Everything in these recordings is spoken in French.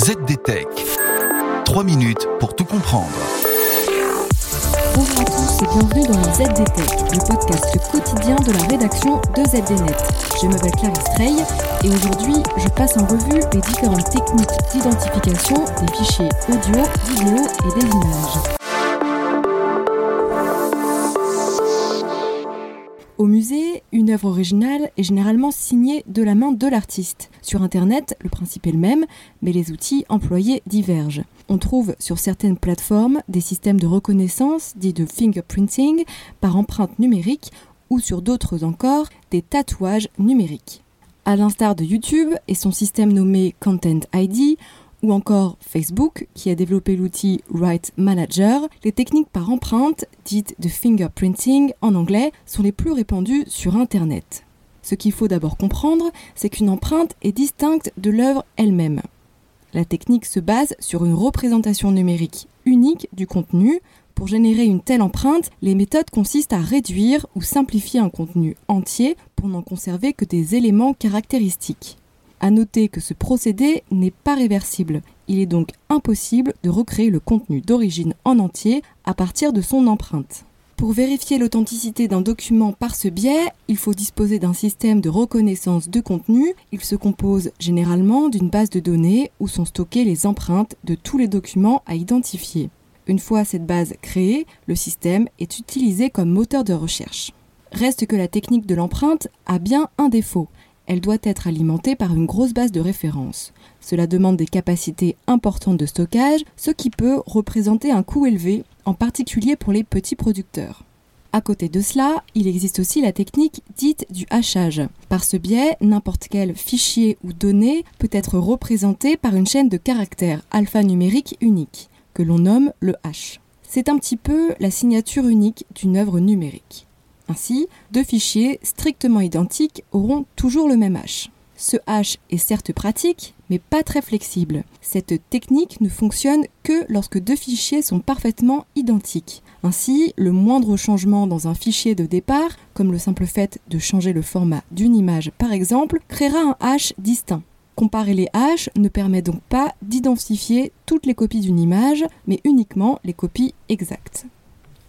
ZDTech. 3 minutes pour tout comprendre. Bonjour à tous et bienvenue dans le ZDTech, le podcast quotidien de la rédaction de ZDNet. Je m'appelle Clarisse Rey et aujourd'hui je passe en revue les différentes techniques d'identification des fichiers audio, vidéo et des images. Au musée, une œuvre originale est généralement signée de la main de l'artiste. Sur Internet, le principe est le même, mais les outils employés divergent. On trouve sur certaines plateformes des systèmes de reconnaissance dits de fingerprinting par empreinte numérique ou sur d'autres encore des tatouages numériques. À l'instar de YouTube et son système nommé Content ID, ou encore Facebook qui a développé l'outil Write Manager, les techniques par empreinte, dites de fingerprinting en anglais, sont les plus répandues sur Internet. Ce qu'il faut d'abord comprendre, c'est qu'une empreinte est distincte de l'œuvre elle-même. La technique se base sur une représentation numérique unique du contenu. Pour générer une telle empreinte, les méthodes consistent à réduire ou simplifier un contenu entier pour n'en conserver que des éléments caractéristiques. À noter que ce procédé n'est pas réversible. Il est donc impossible de recréer le contenu d'origine en entier à partir de son empreinte. Pour vérifier l'authenticité d'un document par ce biais, il faut disposer d'un système de reconnaissance de contenu. Il se compose généralement d'une base de données où sont stockées les empreintes de tous les documents à identifier. Une fois cette base créée, le système est utilisé comme moteur de recherche. Reste que la technique de l'empreinte a bien un défaut elle doit être alimentée par une grosse base de référence. Cela demande des capacités importantes de stockage, ce qui peut représenter un coût élevé, en particulier pour les petits producteurs. À côté de cela, il existe aussi la technique dite du hachage. Par ce biais, n'importe quel fichier ou donnée peut être représenté par une chaîne de caractères alphanumérique unique, que l'on nomme le hash. C'est un petit peu la signature unique d'une œuvre numérique. Ainsi, deux fichiers strictement identiques auront toujours le même hash. Ce hash est certes pratique, mais pas très flexible. Cette technique ne fonctionne que lorsque deux fichiers sont parfaitement identiques. Ainsi, le moindre changement dans un fichier de départ, comme le simple fait de changer le format d'une image par exemple, créera un hash distinct. Comparer les hashes ne permet donc pas d'identifier toutes les copies d'une image, mais uniquement les copies exactes.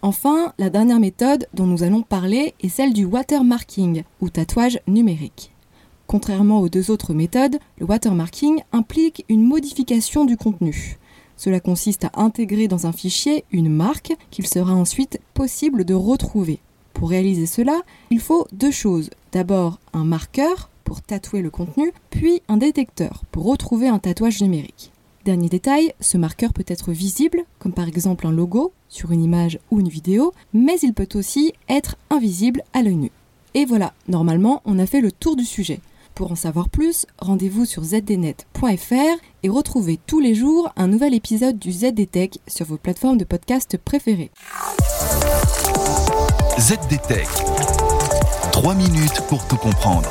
Enfin, la dernière méthode dont nous allons parler est celle du watermarking, ou tatouage numérique. Contrairement aux deux autres méthodes, le watermarking implique une modification du contenu. Cela consiste à intégrer dans un fichier une marque qu'il sera ensuite possible de retrouver. Pour réaliser cela, il faut deux choses. D'abord un marqueur pour tatouer le contenu, puis un détecteur pour retrouver un tatouage numérique. Dernier détail, ce marqueur peut être visible, comme par exemple un logo sur une image ou une vidéo, mais il peut aussi être invisible à l'œil nu. Et voilà, normalement, on a fait le tour du sujet. Pour en savoir plus, rendez-vous sur zdnet.fr et retrouvez tous les jours un nouvel épisode du ZDTech sur vos plateformes de podcast préférées. ZDTech. 3 minutes pour tout comprendre.